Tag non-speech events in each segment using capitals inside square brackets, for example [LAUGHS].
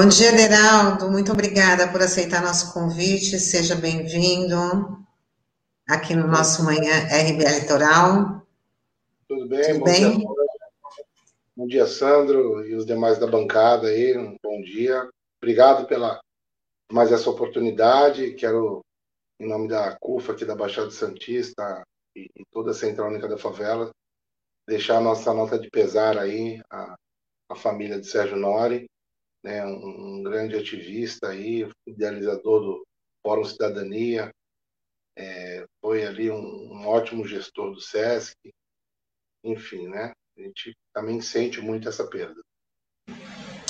Bom dia, Deraldo. Muito obrigada por aceitar nosso convite. Seja bem-vindo aqui no nosso Manhã RBA Litoral. Tudo bem? Tudo bom, bem? Dia, bom dia, Sandro e os demais da bancada aí. Um bom dia. Obrigado pela mais essa oportunidade. Quero, em nome da CUFA aqui da Baixada Santista e, e toda a Central Única da Favela, deixar a nossa nota de pesar aí à, à família de Sérgio Nori né, um, um grande ativista aí, idealizador do Fórum Cidadania, é, foi ali um, um, ótimo gestor do SESC, enfim, né? A gente também sente muito essa perda.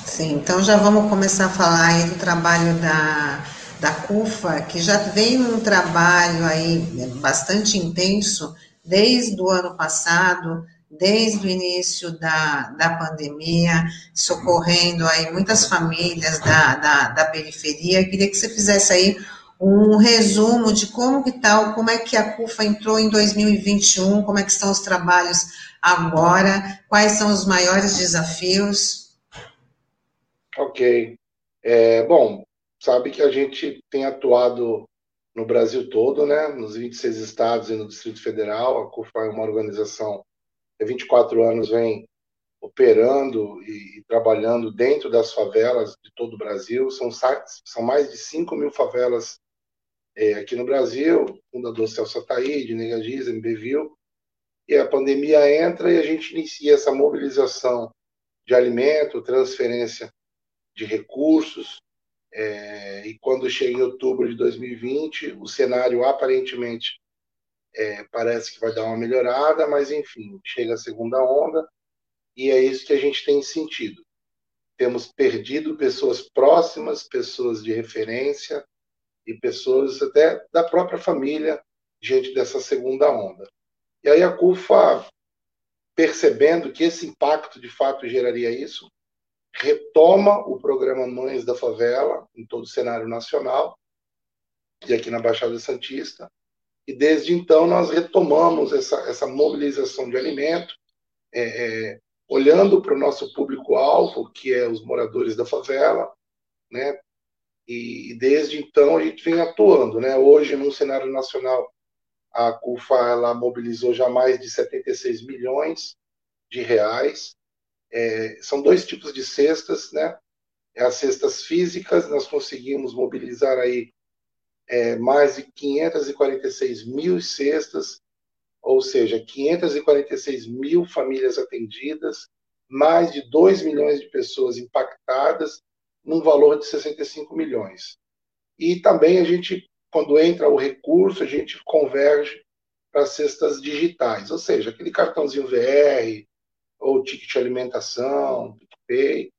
Sim, então já vamos começar a falar aí do trabalho da, da CUFA, que já vem um trabalho aí bastante intenso desde o ano passado, desde o início da, da pandemia, socorrendo aí muitas famílias da, da, da periferia. Queria que você fizesse aí um resumo de como que tal, tá, como é que a CUFA entrou em 2021, como é que estão os trabalhos agora, quais são os maiores desafios. Ok. É, bom, sabe que a gente tem atuado no Brasil todo, né, nos 26 estados e no Distrito Federal. A CUFA é uma organização 24 anos vem operando e, e, trabalhando dentro das favelas de todo o Brasil. São, são mais de 5 mil favelas é, aqui no Brasil, fundador Celso Ataíde, Negadiz, MBVIL, e a pandemia entra e a gente inicia essa mobilização de alimento, transferência de recursos, é, e quando chega em outubro de 2020, o cenário aparentemente é, parece que vai dar uma melhorada, mas enfim, chega a segunda onda e é isso que a gente tem sentido. Temos perdido pessoas próximas, pessoas de referência e pessoas até da própria família diante dessa segunda onda. E aí a CUFA, percebendo que esse impacto de fato geraria isso, retoma o programa Mães da Favela em todo o cenário nacional e aqui na Baixada Santista, e desde então nós retomamos essa, essa mobilização de alimento, é, é, olhando para o nosso público-alvo, que é os moradores da favela, né? E, e, desde então a gente vem atuando, né? Hoje, no cenário nacional, a CUFA ela mobilizou já mais de 76 milhões de reais. É, são dois tipos de cestas, né? As cestas físicas, nós conseguimos mobilizar aí é, mais de 546 mil cestas, ou seja, 546 mil famílias atendidas, mais de 2 milhões de pessoas impactadas, num valor de 65 milhões. E também a gente, quando entra o recurso, a gente converge para cestas digitais, ou seja, aquele cartãozinho VR, ou ticket de alimentação, PicPay,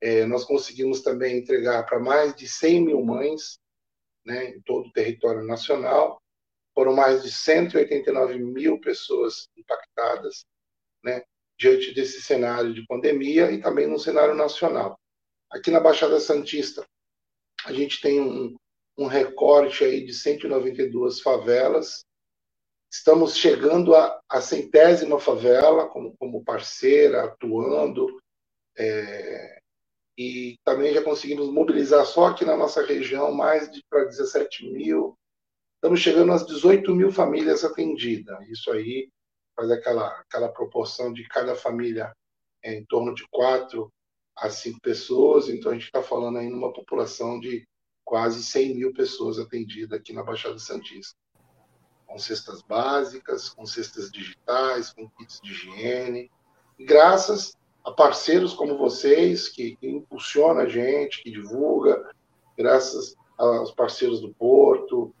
é, nós conseguimos também entregar para mais de 100 mil mães né, em todo o território nacional. Foram mais de 189 mil pessoas impactadas né, diante desse cenário de pandemia e também no cenário nacional. Aqui na Baixada Santista, a gente tem um, um recorte aí de 192 favelas. Estamos chegando à centésima favela como, como parceira, atuando. É, e também já conseguimos mobilizar só aqui na nossa região mais de para 17 mil. Estamos chegando às 18 mil famílias atendidas. Isso aí faz aquela, aquela proporção de cada família é, em torno de quatro a cinco pessoas. Então a gente está falando aí numa população de quase 100 mil pessoas atendidas aqui na Baixada Santista. Com cestas básicas, com cestas digitais, com kits de higiene. Graças a parceiros como vocês, que, que impulsiona a gente, que divulga, graças aos parceiros do Porto,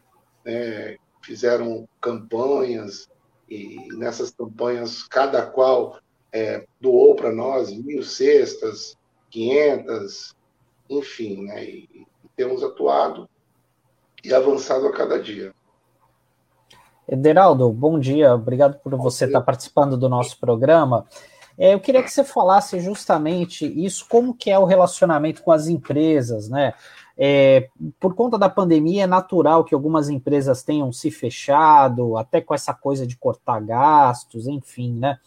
né, fizeram campanhas, e nessas campanhas cada qual é, doou para nós mil cestas, quinhentas, enfim, né, e, e temos atuado e avançado a cada dia. Ederaldo, bom dia, obrigado por você estar participando do nosso programa. É, eu queria que você falasse justamente isso, como que é o relacionamento com as empresas, né? É, por conta da pandemia, é natural que algumas empresas tenham se fechado, até com essa coisa de cortar gastos, enfim, né?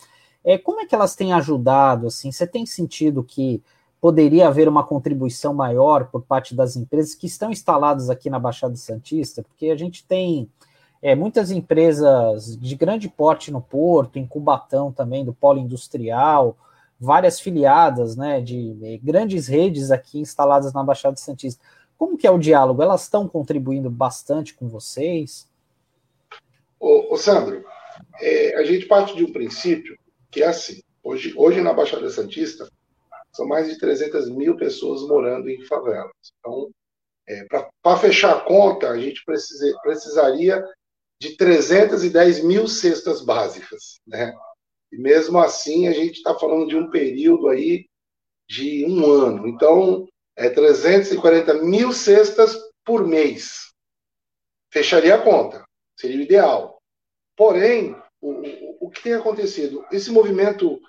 É, como é que elas têm ajudado, assim? Você tem sentido que poderia haver uma contribuição maior por parte das empresas que estão instaladas aqui na Baixada Santista, porque a gente tem é, muitas empresas de grande porte no Porto, em Cubatão também, do polo industrial, várias filiadas né, de é, grandes redes aqui instaladas na Baixada Santista. Como que é o diálogo? Elas estão contribuindo bastante com vocês? Ô, ô Sandro, é, a gente parte de um princípio que é assim. Hoje, hoje na Baixada Santista, são mais de 300 mil pessoas morando em favelas. Então, é, para fechar a conta, a gente precisa, precisaria de 310 mil cestas básicas. Né? E mesmo assim, a gente está falando de um período aí de um ano. Então, é 340 mil cestas por mês. Fecharia a conta, seria o ideal. Porém, o, o, que tem acontecido? Esse movimento,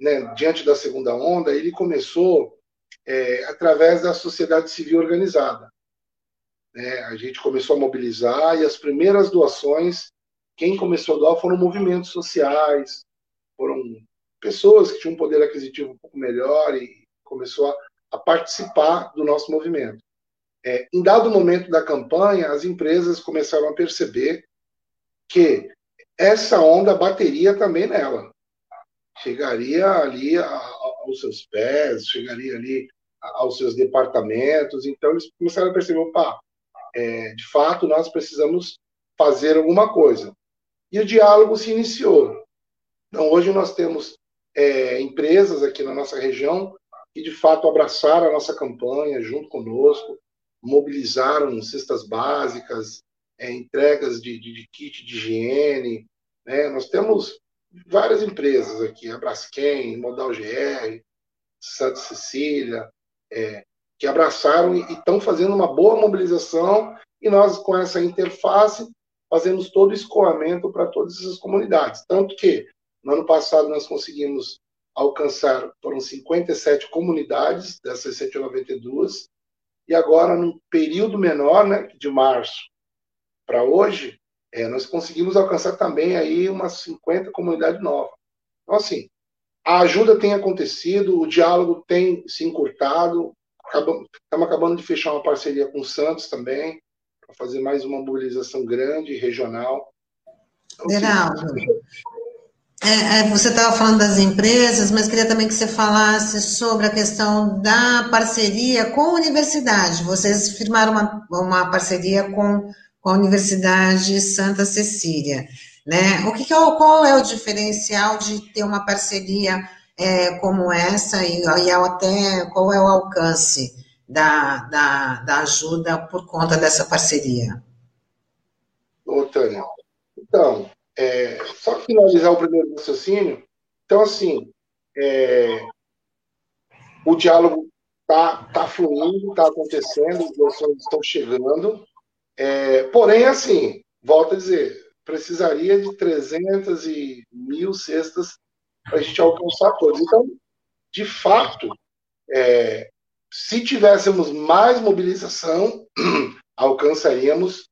né, diante da segunda onda, ele começou é, através da sociedade civil organizada. Né? A gente começou a mobilizar e as primeiras doações, quem começou a doar foram movimentos sociais, foram pessoas que tinham um poder aquisitivo um pouco melhor e começou a a participar do nosso movimento. É, em dado momento da campanha, as empresas começaram a perceber que essa onda bateria também nela. Chegaria ali aos seus pés, chegaria ali aos seus departamentos. Então, eles começaram a perceber: opa, é, de fato, nós precisamos fazer alguma coisa. E o diálogo se iniciou. Então, hoje nós temos é, empresas aqui na nossa região que de fato abraçaram a nossa campanha junto conosco, mobilizaram cestas básicas, é, entregas de, de, de, kit de higiene. Né? Nós temos várias empresas aqui, a Braskem, Modal GR, Santa Cecília, é, que abraçaram e estão fazendo uma boa mobilização e nós, com essa interface, fazemos todo o escoamento para todas essas comunidades. Tanto que, no ano passado, nós conseguimos alcançar, foram 57 comunidades dessas 192, e agora, num período menor, né, de março para hoje, é, nós conseguimos alcançar também aí umas 50 comunidades novas. Então, assim, a ajuda tem acontecido, o diálogo tem se encurtado, estamos acabando de fechar uma parceria com o Santos também, para fazer mais uma mobilização grande, regional. Então, assim, é, é, você estava falando das empresas, mas queria também que você falasse sobre a questão da parceria com a universidade. Vocês firmaram uma, uma parceria com, com a Universidade Santa Cecília. Né? O que é, qual é o diferencial de ter uma parceria é, como essa e, e até qual é o alcance da, da, da ajuda por conta dessa parceria? Ô, Tânia, então, é, só finalizar o primeiro raciocínio. Então, assim, é, o diálogo está tá fluindo, está acontecendo, as doações estão chegando. É, porém, assim, volto a dizer, precisaria de 300 e mil cestas para a gente alcançar todos. Então, de fato, é, se tivéssemos mais mobilização, [CLEARS THROAT] alcançaríamos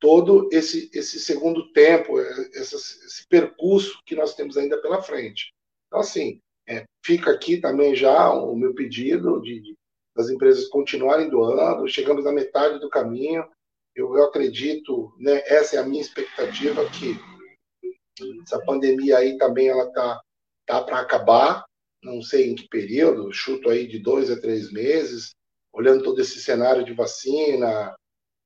todo esse, esse segundo tempo, é, esse, esse percurso que nós temos ainda pela frente. Então, assim, é, fica aqui também já o meu pedido de, de, das empresas continuarem doando, chegamos na metade do caminho, eu, eu acredito, né, essa é a minha expectativa, que essa pandemia aí também ela tá, tá para acabar, não sei em que período, chuto aí de dois a três meses, olhando todo esse cenário de vacina,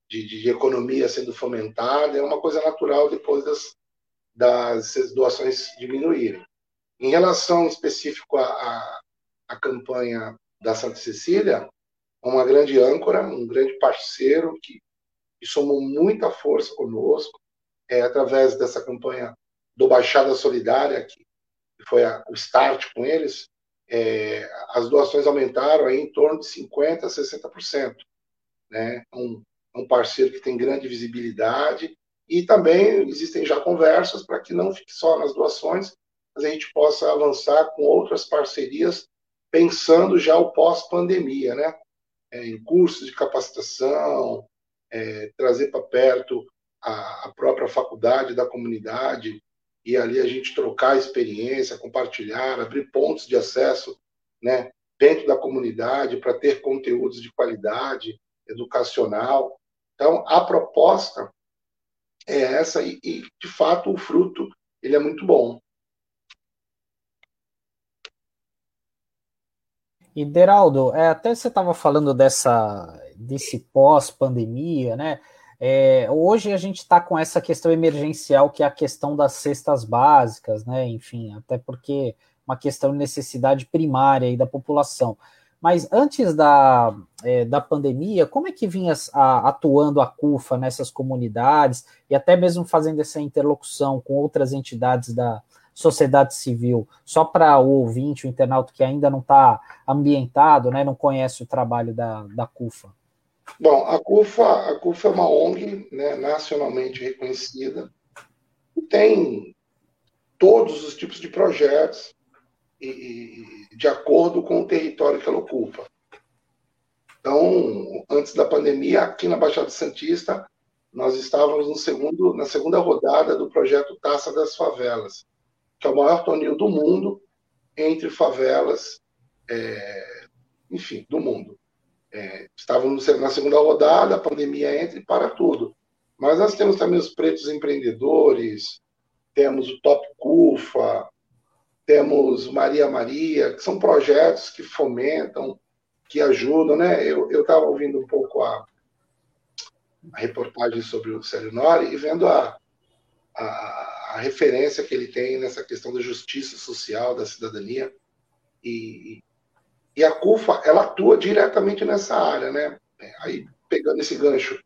de, de, economia sendo fomentada, é uma coisa natural depois das, das doações diminuírem. Em relação específico à, à, campanha da Santa Cecília, uma grande âncora, um grande parceiro que, que somou muita força conosco, é, através dessa campanha do Baixada Solidária, que foi a, o start com eles, é, as doações aumentaram aí em torno de 50% a 60%. Né? Um, um parceiro que tem grande visibilidade e também existem já conversas para que não fique só nas doações, mas a gente possa avançar com outras parcerias, pensando já o pós-pandemia, né? É, em cursos de capacitação, é, trazer para perto a, a, própria faculdade da comunidade e ali a gente trocar experiência, compartilhar, abrir pontos de acesso, né? dentro da comunidade para ter conteúdos de qualidade educacional. Então, a proposta é essa e, e de fato, o fruto ele é muito bom. E Deraldo, é, até você estava falando dessa desse pós-pandemia, né? É, hoje a gente está com essa questão emergencial, que é a questão das cestas básicas, né? Enfim, até porque uma questão de necessidade primária aí da população. Mas antes da, é, da pandemia, como é que vinha a, atuando a CUFA nessas comunidades e até mesmo fazendo essa interlocução com outras entidades da sociedade civil? Só para o ouvinte, o internauta que ainda não está ambientado, né, não conhece o trabalho da, da CUFA. Bom, a CUFA, a CUFA é uma ONG né, nacionalmente reconhecida e tem todos os tipos de projetos e, de acordo com o território que ela ocupa. Então, antes da pandemia, aqui na Baixada Santista, nós estávamos no segundo, na segunda rodada do projeto Taça das Favelas, que é o maior torneio do mundo entre favelas, é, enfim, do mundo. É, estávamos na segunda rodada, a pandemia entra e para tudo. Mas nós temos também os pretos empreendedores, temos o Top CUFA, temos Maria Maria, que são projetos que fomentam, que ajudam, né? Eu estava ouvindo um pouco a, a, reportagem sobre o Célio Nori e vendo a, a, a, referência que ele tem nessa questão da justiça social, da cidadania. E, e a CUFA, ela atua diretamente nessa área, né? Aí, pegando esse gancho,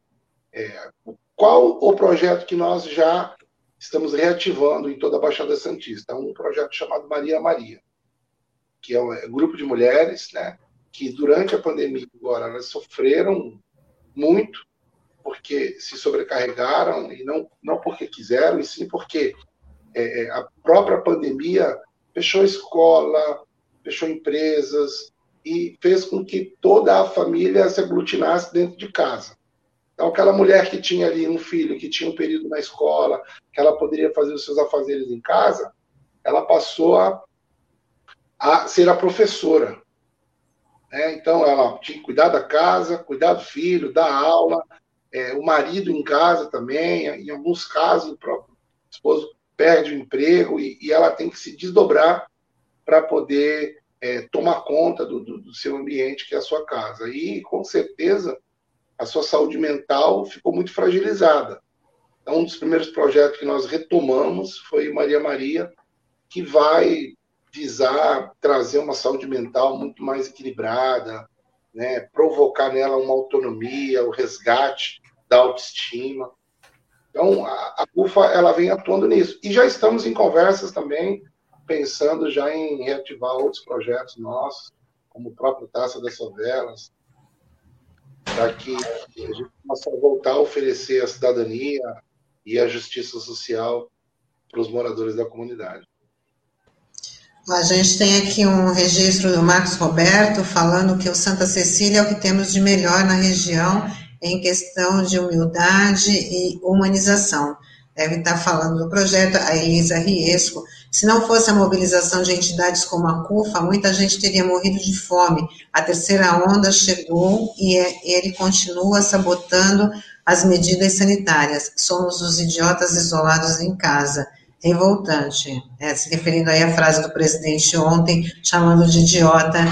é, qual o projeto que nós já estamos reativando em toda a Baixada Santista um projeto chamado Maria Maria, que é um grupo de mulheres, né, que durante a pandemia agora elas sofreram muito porque se sobrecarregaram e não não porque quiseram e sim porque é, é a própria pandemia fechou escola, fechou empresas e fez com que toda a família se aglutinasse dentro de casa. Então, aquela mulher que tinha ali um filho, que tinha um período na escola, que ela poderia fazer os seus afazeres em casa, ela passou a, a ser a professora. Né? Então, ela tinha que cuidar da casa, cuidar do filho, dar aula, é, o marido em casa também, em alguns casos, o próprio esposo perde o emprego e, e ela tem que se desdobrar para poder é, tomar conta do, do, do seu ambiente, que é a sua casa. E, com certeza, a sua saúde mental ficou muito fragilizada. Então, um dos primeiros projetos que nós retomamos foi Maria Maria, que vai visar trazer uma saúde mental muito mais equilibrada, né, provocar nela uma autonomia, o resgate da autoestima. Então, a, a UFA ela vem atuando nisso. E já estamos em conversas também, pensando já em reativar outros projetos nossos, como o próprio Taça das Favelas, para que a gente possa voltar a oferecer a cidadania e a justiça social para os moradores da comunidade. A gente tem aqui um registro do Marcos Roberto falando que o Santa Cecília é o que temos de melhor na região em questão de humildade e humanização. Deve estar falando do projeto a Elisa Riesco, se não fosse a mobilização de entidades como a CUFA, muita gente teria morrido de fome. A terceira onda chegou e é, ele continua sabotando as medidas sanitárias. Somos os idiotas isolados em casa. Revoltante. É, se referindo aí à frase do presidente ontem, chamando de idiota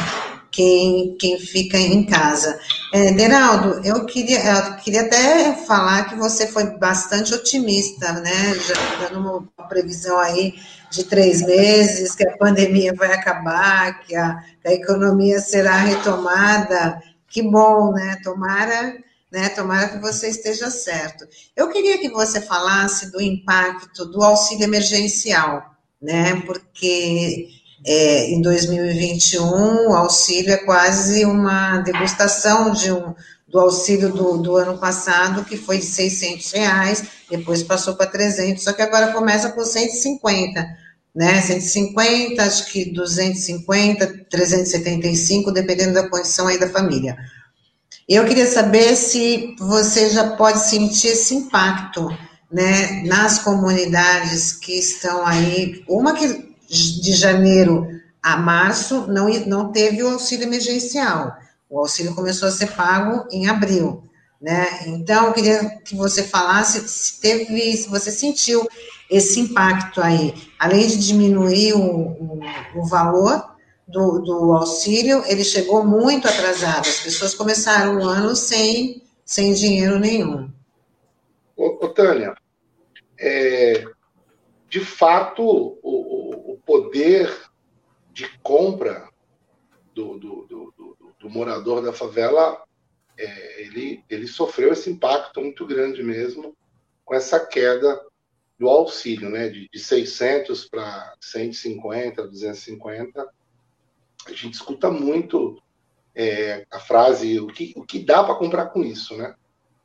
quem, quem fica em casa. É, Deraldo, eu queria, eu queria até falar que você foi bastante otimista, né? Já dando uma previsão aí de três meses, que a pandemia vai acabar, que a, a economia será retomada. Que bom, né? Tomara, né? Tomara que você esteja certo. Eu queria que você falasse do impacto do auxílio emergencial, né? Porque é, em 2021 o auxílio é quase uma degustação de um, do auxílio do, do ano passado, que foi de 600 reais, depois passou para 300, só que agora começa por 150 né? 150, acho que 250, 375, dependendo da condição aí da família. Eu queria saber se você já pode sentir esse impacto, né, nas comunidades que estão aí, uma que de janeiro a março não, não teve o auxílio emergencial. O auxílio começou a ser pago em abril, né? Então, eu queria que você falasse se teve, se você sentiu esse impacto aí, além de diminuir o, o, o valor do, do, auxílio, ele chegou muito atrasado. As pessoas começaram o ano sem, sem dinheiro nenhum. Ô, ô Tânia, é, de fato, o, poder de compra do, do, do, do morador da favela, é, ele, ele sofreu esse impacto muito grande mesmo com essa queda do auxílio, né, de, de 600 para 150, 250. A gente escuta muito é, a frase o que, o que dá para comprar com isso, né?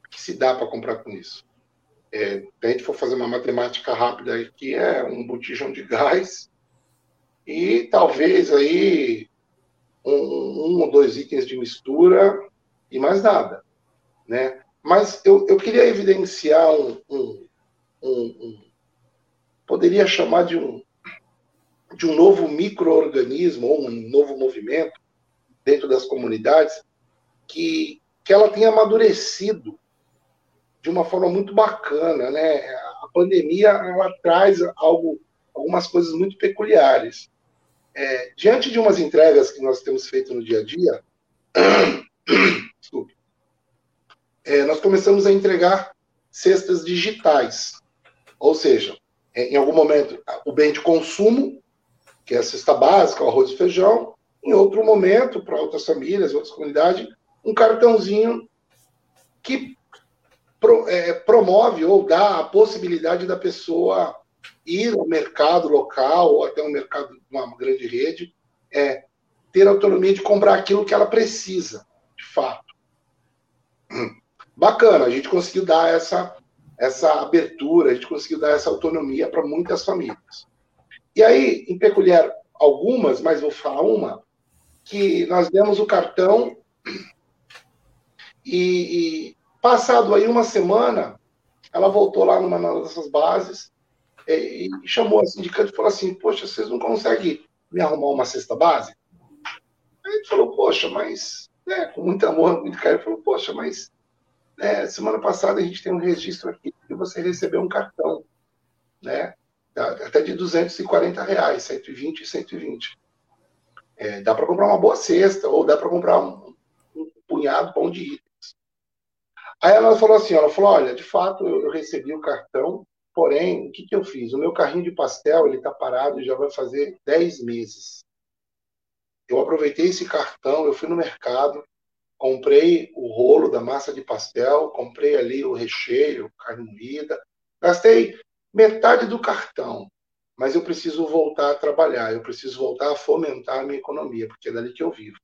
O que se dá para comprar com isso? É, se a gente for fazer uma matemática rápida aqui, é um botijão de gás e talvez aí um, um ou dois itens de mistura e mais nada, né? Mas eu, eu queria evidenciar um, um, um poderia chamar de um, de um novo microorganismo ou um novo movimento dentro das comunidades que, que ela tenha amadurecido de uma forma muito bacana, né? A pandemia ela traz algo, algumas coisas muito peculiares. É, diante de umas entregas que nós temos feito no dia a dia, [COUGHS] é, nós começamos a entregar cestas digitais, ou seja, é, em algum momento, o bem de consumo, que é a cesta básica, o arroz e feijão, em outro momento, para outras famílias, outras comunidades, um cartãozinho que pro, é, promove ou dá a possibilidade da pessoa ir ao mercado local ou até um mercado de uma grande rede, é, ter autonomia de comprar aquilo que ela precisa, de fato. Bacana, a gente conseguiu dar essa essa abertura, a gente conseguiu dar essa autonomia para muitas famílias. E aí, em peculiar, algumas, mas vou falar uma, que nós demos o cartão e, e passado aí uma semana, ela voltou lá numa dessas bases e, chamou a sindicante e falou assim, poxa, vocês não conseguem me arrumar uma cesta base? Aí gente falou, poxa, mas, né, com muito amor, muito carinho, falou, poxa, mas é, semana passada a gente tem um registro aqui que você recebeu um cartão, né? Até de 240 reais, 120 e 120. É, dá para comprar uma boa cesta, ou dá para comprar um, um, punhado bom de itens. Aí ela falou assim, ela falou, olha, de fato eu, eu recebi o cartão, porém, o que, que eu fiz? O meu carrinho de pastel, ele está parado já vai fazer 10 meses. Eu aproveitei esse cartão, eu fui no mercado, comprei o rolo da massa de pastel, comprei ali o recheio, carne moída, gastei metade do cartão, mas eu preciso voltar a trabalhar, eu preciso voltar a fomentar a minha economia, porque é dali que eu vivo.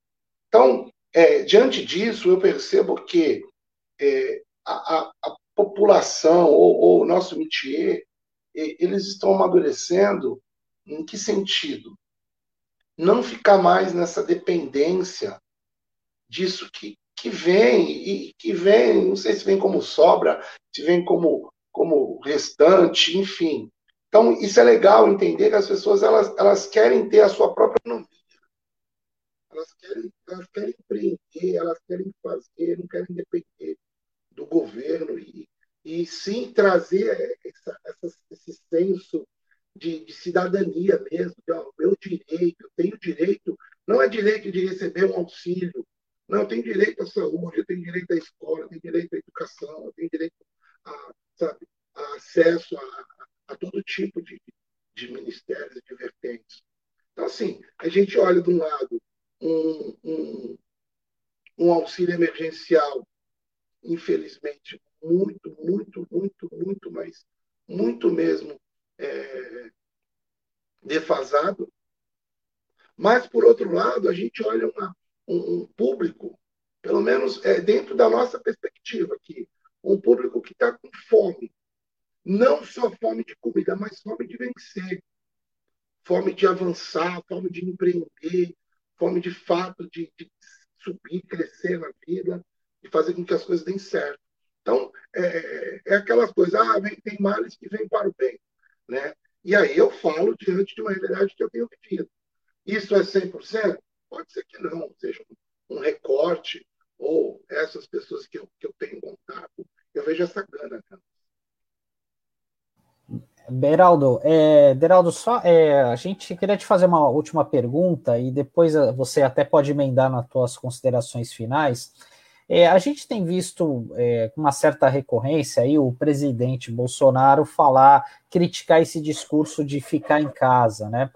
Então, é, diante disso, eu percebo que é, a, a, a, população ou, o nosso métier, eles estão amadurecendo em que sentido? Não ficar mais nessa dependência disso que, que vem, e que vem, não sei se vem como sobra, se vem como, como restante, enfim. Então, isso é legal entender que as pessoas elas, elas querem ter a sua própria economia. Elas querem, elas querem empreender, elas querem fazer, não querem depender do governo e, e sim trazer essa, essa, esse senso de, de, cidadania mesmo, de ó, meu direito, eu tenho direito, não é direito de receber um auxílio, não, eu tenho direito à saúde, eu tenho direito à escola, eu tenho direito à educação, eu tenho direito a, sabe, a acesso a, a, todo tipo de, de ministérios, de vertentes. Então, assim, a gente olha de um lado um, um, um auxílio emergencial, infelizmente, muito, muito, muito, muito, mas muito mesmo é, defasado. Mas, por outro lado, a gente olha uma, um, público, pelo menos é, dentro da nossa perspectiva aqui, um público que está com fome. Não só fome de comida, mas fome de vencer, fome de avançar, fome de empreender, fome de fato de, de subir, crescer na vida e fazer com que as coisas deem certo. Então, é, é aquelas coisas, ah, vem, tem males que vêm para o bem. Né? E aí eu falo diante de uma realidade que eu tenho vivido. Isso é 100%? Pode ser que não, seja um recorte, ou essas pessoas que eu, que eu tenho contato, eu vejo essa gana. Né? Beraldo, é, Beraldo, só é, a gente queria te fazer uma última pergunta e depois eh, você até pode emendar nas suas considerações finais. É, a gente tem visto é, com uma certa recorrência aí o presidente Bolsonaro falar, criticar esse discurso de ficar em casa, né?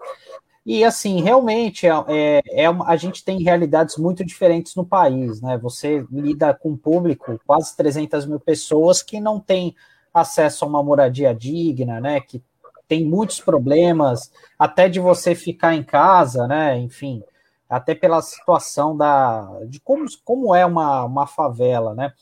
E assim, realmente é, é, é a gente tem realidades muito diferentes no país, né? Você lida com um público, quase 300 mil pessoas que não tem acesso a uma moradia digna, né? Que tem muitos problemas, até de você ficar em casa, né? Enfim, até pela situação da de como, como é uma, uma favela, né?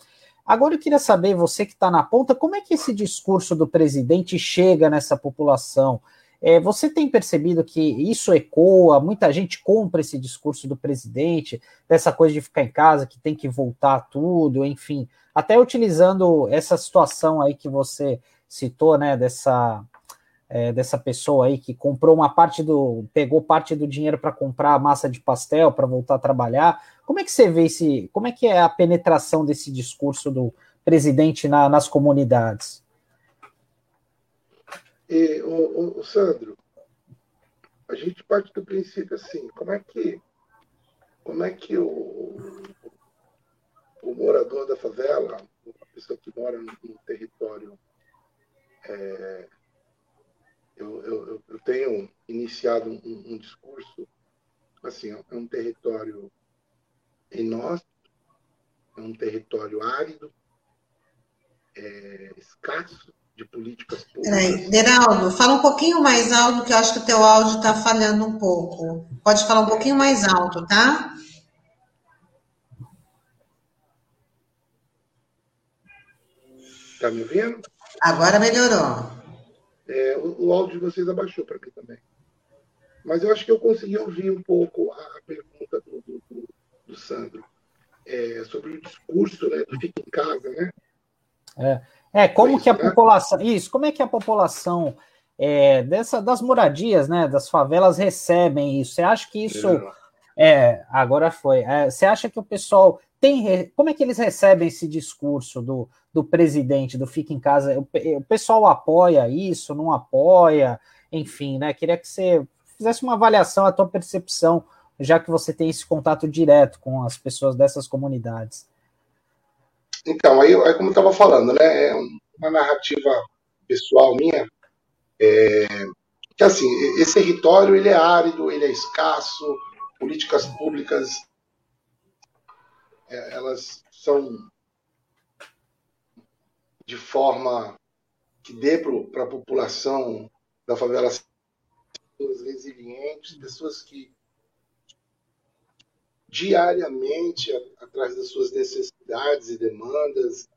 Agora eu queria saber, você que está na ponta, como é que esse discurso do presidente chega nessa população? É, você tem percebido que isso ecoa, muita gente compra esse discurso do presidente, dessa coisa de ficar em casa, que tem que voltar tudo, enfim, até utilizando essa situação aí que você citou, né, dessa, é, dessa pessoa aí que comprou uma parte do, pegou parte do dinheiro para comprar massa de pastel para voltar a trabalhar. Como é que você vê esse, como é que é a penetração desse discurso do presidente na, nas comunidades? E, o, o, Sandro, a gente parte do princípio assim, como é que como é que o, o morador da favela, a pessoa que mora no, no território. É, eu, eu, eu, tenho iniciado um, um, discurso, assim, é um território inóspito, é um território árido, é, escasso de políticas públicas. Peraí, Deraldo, fala um pouquinho mais alto, que eu acho que o teu áudio está falhando um pouco. Pode falar um pouquinho mais alto, tá? Está me ouvindo? Agora melhorou. É, o, o, áudio de vocês abaixou para mim também. Mas eu acho que eu consegui ouvir um pouco a, pergunta do, do, do Sandro é, sobre o discurso né, do fica em casa, né? É, é como isso, que a né? população. Isso, como é que a população é, dessa, das moradias, né, das favelas recebem isso? Você acha que isso. É, agora foi. É, você acha que o pessoal tem. Como é que eles recebem esse discurso do, do presidente do Fica em Casa? O, o pessoal apoia isso, não apoia? Enfim, né? Queria que você fizesse uma avaliação, a tua percepção, já que você tem esse contato direto com as pessoas dessas comunidades. Então, aí, como eu estava falando, né? É uma narrativa pessoal minha. É, que assim, esse território ele é árido, ele é escasso, políticas públicas é, elas são de forma que dê para a população da favela pessoas resilientes, pessoas que diariamente, atrás das suas necessidades e demandas,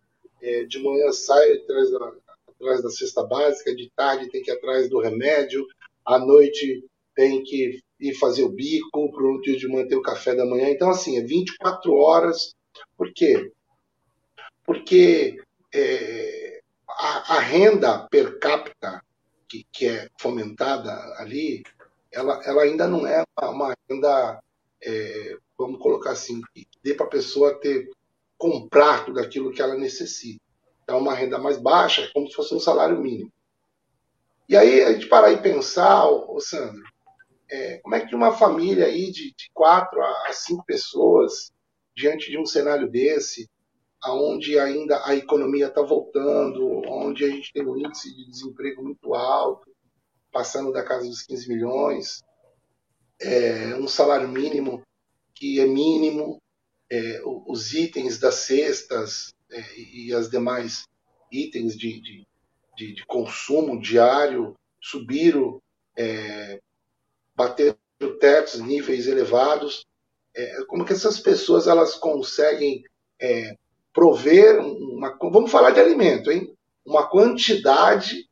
é, de manhã sai atrás da, atrás da cesta básica, de tarde tem que ir atrás do remédio, à noite tem que ir fazer o bico, para o dia de manter o café da manhã. Então, assim, é 24 horas. Por quê? Porque é, a, a, renda per capita que, que, é fomentada ali, ela, ela ainda não é uma, renda, é, vamos colocar assim, que dê para a pessoa ter comprar tudo aquilo que ela necessita. Então, uma renda mais baixa é como se fosse um salário mínimo. E aí a gente parar e pensar, ô, Sandro, é, como é que uma família aí de, de quatro a cinco pessoas, diante de um cenário desse, onde ainda a economia está voltando, onde a gente tem um índice de desemprego muito alto, passando da casa dos 15 milhões, é, um salário mínimo que é mínimo, é, os itens das cestas é, e as demais itens de, de, de, de consumo diário subiram é, bater tetos, níveis elevados. É, como que essas pessoas elas conseguem é, prover uma, vamos falar de alimento, hein? Uma quantidade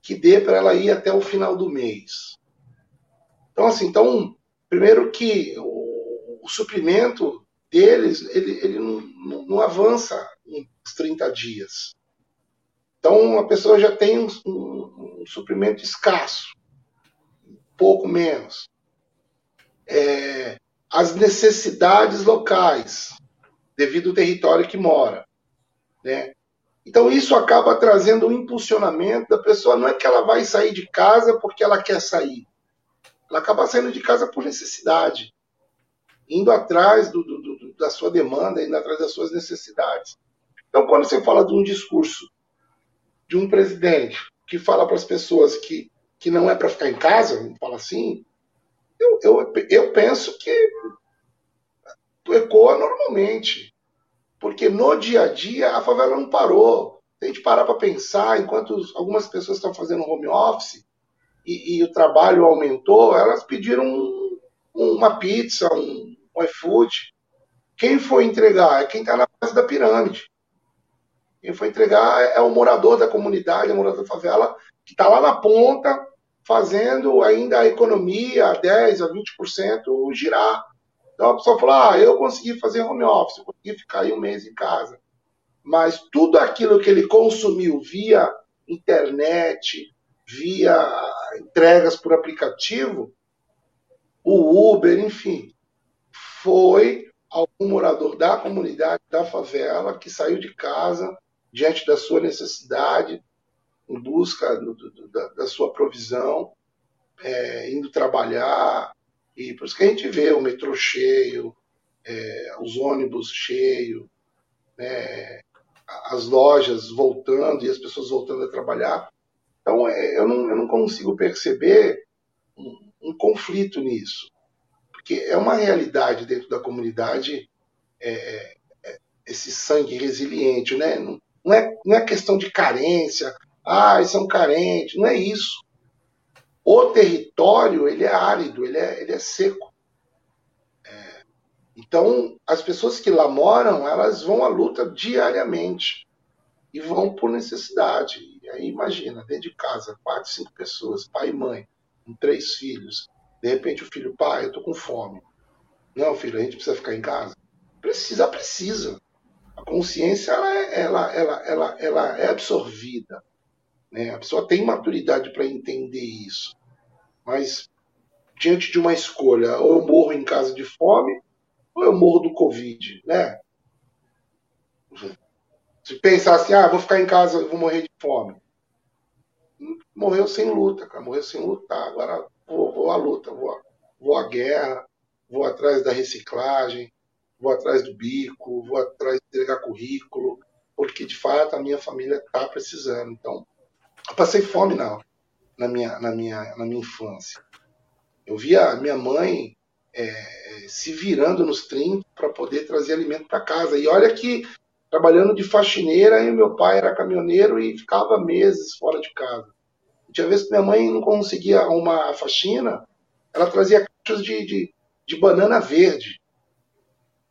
que dê para ela ir até o final do mês. Então, assim, então, primeiro que o, o suprimento deles, ele, ele não, não, não, avança em 30 dias. Então, a pessoa já tem um, um, um suprimento escasso pouco menos. é, as necessidades locais, devido ao território que mora. Né? Então, isso acaba trazendo um impulsionamento da pessoa. Não é que ela vai sair de casa porque ela quer sair. Ela acaba saindo de casa por necessidade, indo atrás do, do, do, da sua demanda, indo atrás das suas necessidades. Então, quando você fala de um discurso de um presidente que fala para as pessoas que, que não é para ficar em casa, falar assim, eu, eu, eu penso que ecoa normalmente. Porque no dia a dia a favela não parou. Se a gente parar para pensar, enquanto algumas pessoas estão fazendo home office e, e o trabalho aumentou, elas pediram um, uma pizza, um, um iFood. Quem foi entregar? É quem está na base da pirâmide. Quem foi entregar é o morador da comunidade, o morador da favela, que está lá na ponta, fazendo ainda a economia a 10%, a 20% girar. Então a pessoa fala: ah, eu consegui fazer home office, eu consegui ficar aí um mês em casa. Mas tudo aquilo que ele consumiu via internet, via entregas por aplicativo, o Uber, enfim, foi algum morador da comunidade, da favela, que saiu de casa diante da sua necessidade, em busca do, do, da, da, sua provisão, é, indo trabalhar, e por isso que a gente vê o metrô cheio, é, os ônibus cheios, né, as lojas voltando e as pessoas voltando a trabalhar. Então, é, eu, não, eu não consigo perceber um, um, conflito nisso, porque é uma realidade dentro da comunidade é, é, esse sangue resiliente, né? Não, não, é, não é questão de carência, ah, são carentes, não é isso. O território ele é árido, ele é, ele é seco. É, então, as pessoas que lá moram, elas vão à luta diariamente e vão por necessidade. E aí imagina, dentro de casa, quatro, cinco pessoas, pai e mãe, com três filhos. De repente o filho, pai, eu tô com fome. Não, filho, a gente precisa ficar em casa. Precisa, precisa. A consciência ela, é, ela, ela, ela, ela é absorvida. Né? A pessoa tem maturidade para entender isso. Mas, diante de uma escolha, ou eu morro em casa de fome, ou eu morro do Covid, né? Se pensar assim, ah, vou ficar em casa, vou morrer de fome. Morreu sem luta, cara. Morreu sem lutar. Agora vou, vou à luta, vou, vou à guerra, vou atrás da reciclagem, vou atrás do bico, vou atrás de entregar currículo, porque de fato a minha família está precisando. Então, eu passei fome na, na, minha, na, minha, na minha infância. Eu via a minha mãe é, se virando nos 30 para poder trazer alimento para casa. E olha que trabalhando de faxineira, e meu pai era caminhoneiro e ficava meses fora de casa. Tinha vezes que minha mãe não conseguia arrumar a faxina, ela trazia caixas de, de, de banana verde.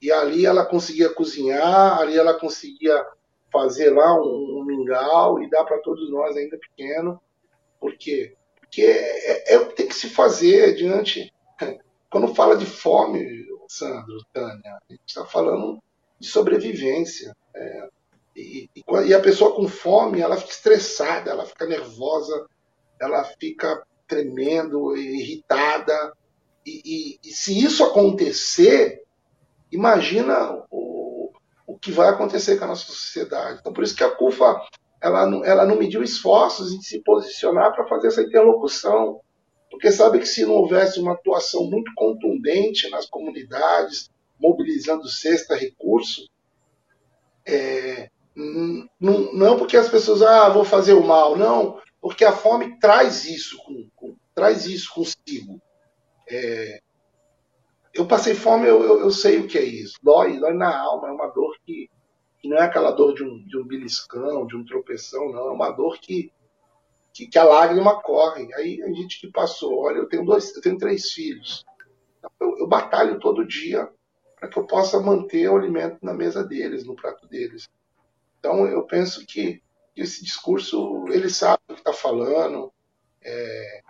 E ali ela conseguia cozinhar, ali ela conseguia fazer lá um, um mingau e dar para todos nós ainda pequeno. Por quê? Porque é, é, o que tem que se fazer diante. [LAUGHS] Quando fala de fome, Sandro, Tânia, a gente está falando de sobrevivência. É, e, e, e, a pessoa com fome, ela fica estressada, ela fica nervosa, ela fica tremendo, irritada. E, e se isso acontecer, imagina o que vai acontecer com a nossa sociedade. Então, por isso que a CUFA ela não, ela não mediu esforços em se posicionar para fazer essa interlocução. Porque sabe que se não houvesse uma atuação muito contundente nas comunidades, mobilizando cesta, recurso, é, não, não porque as pessoas, ah, vou fazer o mal, não, porque a fome traz isso, com, com, traz isso consigo. É, eu passei fome, eu, eu, eu, sei o que é isso. Dói, dói na alma, é uma dor que, que não é aquela dor de um, de um beliscão, de um tropeção, não. É uma dor que, que, que, a lágrima corre. Aí a gente que passou, olha, eu tenho dois, eu tenho três filhos. Eu, eu batalho todo dia para que eu possa manter o alimento na mesa deles, no prato deles. Então eu penso que esse discurso ele sabe o que está falando é,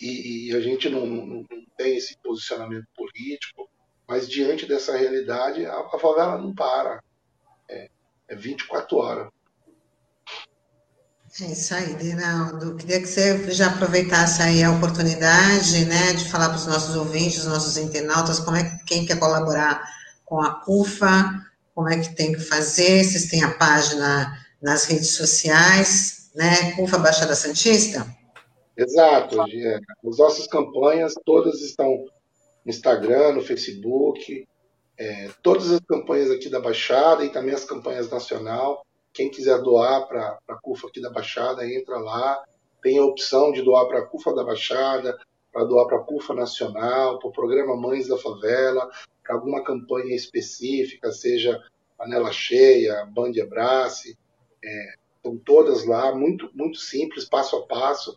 e, e, a gente não, não, tem esse posicionamento político, mas diante dessa realidade a, a favela não para é, é 24 horas. É isso aí, Reinaldo. Queria que você já aproveitasse aí a oportunidade, né, de falar para os nossos ouvintes, os nossos internautas, como é que quem quer colaborar com a CUFA, como é que tem que fazer, vocês têm a página nas redes sociais, né, CUFA Baixada Santista? Exato, as nossas campanhas todas estão no Instagram, no Facebook, é, todas as campanhas aqui da Baixada e também as campanhas nacional quem quiser doar para a CUFA aqui da Baixada, entra lá. Tem a opção de doar para a CUFA da Baixada, para doar para a CUFA Nacional, para o programa Mães da Favela, para alguma campanha específica, seja Panela Cheia, Band Abrace. É, estão todas lá, muito, muito simples, passo a passo.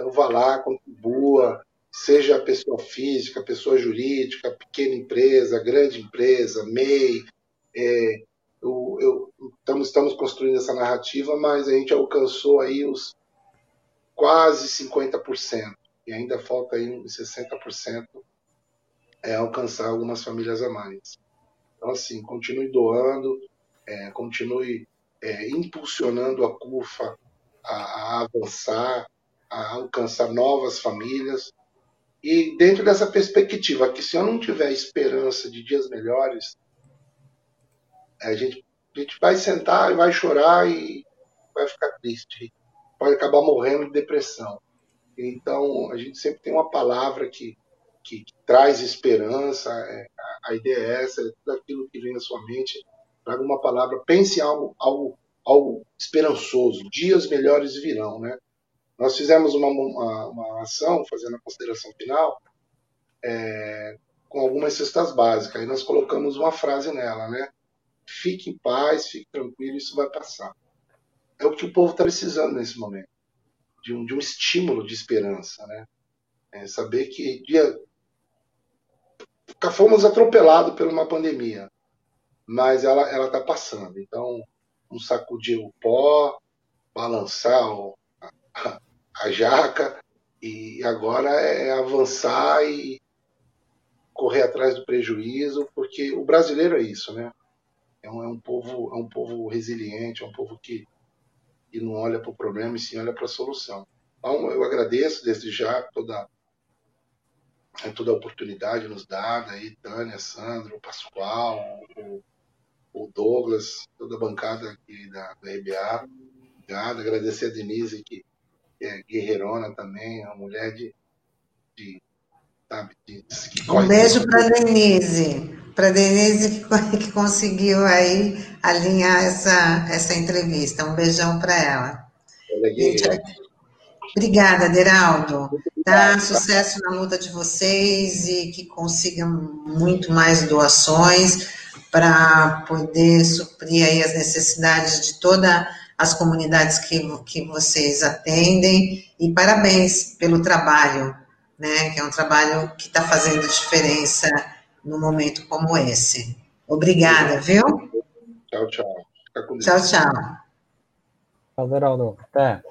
Então vá lá, contribua, seja pessoa física, pessoa jurídica, pequena empresa, grande empresa, MEI, é, eu, eu, estamos, estamos construindo essa narrativa, mas a gente alcançou aí os quase 50%, e ainda falta aí uns 60% é alcançar algumas famílias a mais. Então, assim, continue doando, é, continue é, impulsionando a CUFA a, a avançar, a alcançar novas famílias. E dentro dessa perspectiva, que se eu não tiver esperança de dias melhores, a gente, a gente vai sentar e vai chorar e vai ficar triste. Pode acabar morrendo de depressão. Então, a gente sempre tem uma palavra que, que, que traz esperança. É, a, a, ideia é essa, é tudo aquilo que vem na sua mente. Traga uma palavra, pense algo, algo, algo esperançoso. Dias melhores virão, né? Nós fizemos uma, uma, uma ação, fazendo a consideração final, é, com algumas cestas básicas. Aí nós colocamos uma frase nela, né? fique em paz, fique tranquilo, isso vai passar. É o que o povo está precisando nesse momento, de um, de um estímulo de esperança, né? É saber que dia fomos atropelados por uma pandemia, mas ela ela está passando. Então, um sacudir o pó, balançar o, a jaca e agora é avançar e correr atrás do prejuízo, porque o brasileiro é isso, né? é um, é um povo é um povo resiliente, é um povo que, que não olha para o problema e sim olha para a solução. Então, eu agradeço desde já toda, toda a oportunidade nos dada aí, Tânia, Sandro, Pascoal, o, o Douglas, toda a bancada aqui da, da RBA. Obrigado, agradecer a Denise, que é guerreirona também, uma mulher de, de sabe, de, que Um beijo para Denise para Denise [LAUGHS] que conseguiu aí alinhar essa, essa entrevista. Um beijão para ela. Gente, obrigada, Deraldo. Tá? Sucesso na luta de vocês e que consigam muito mais doações para poder suprir aí as necessidades de todas as comunidades que, que vocês atendem. E parabéns pelo trabalho, né? Que é um trabalho que está fazendo diferença num momento como esse. Obrigada, viu? Tchau, tchau. Tchau, tchau. Tchau, Geraldo. Até.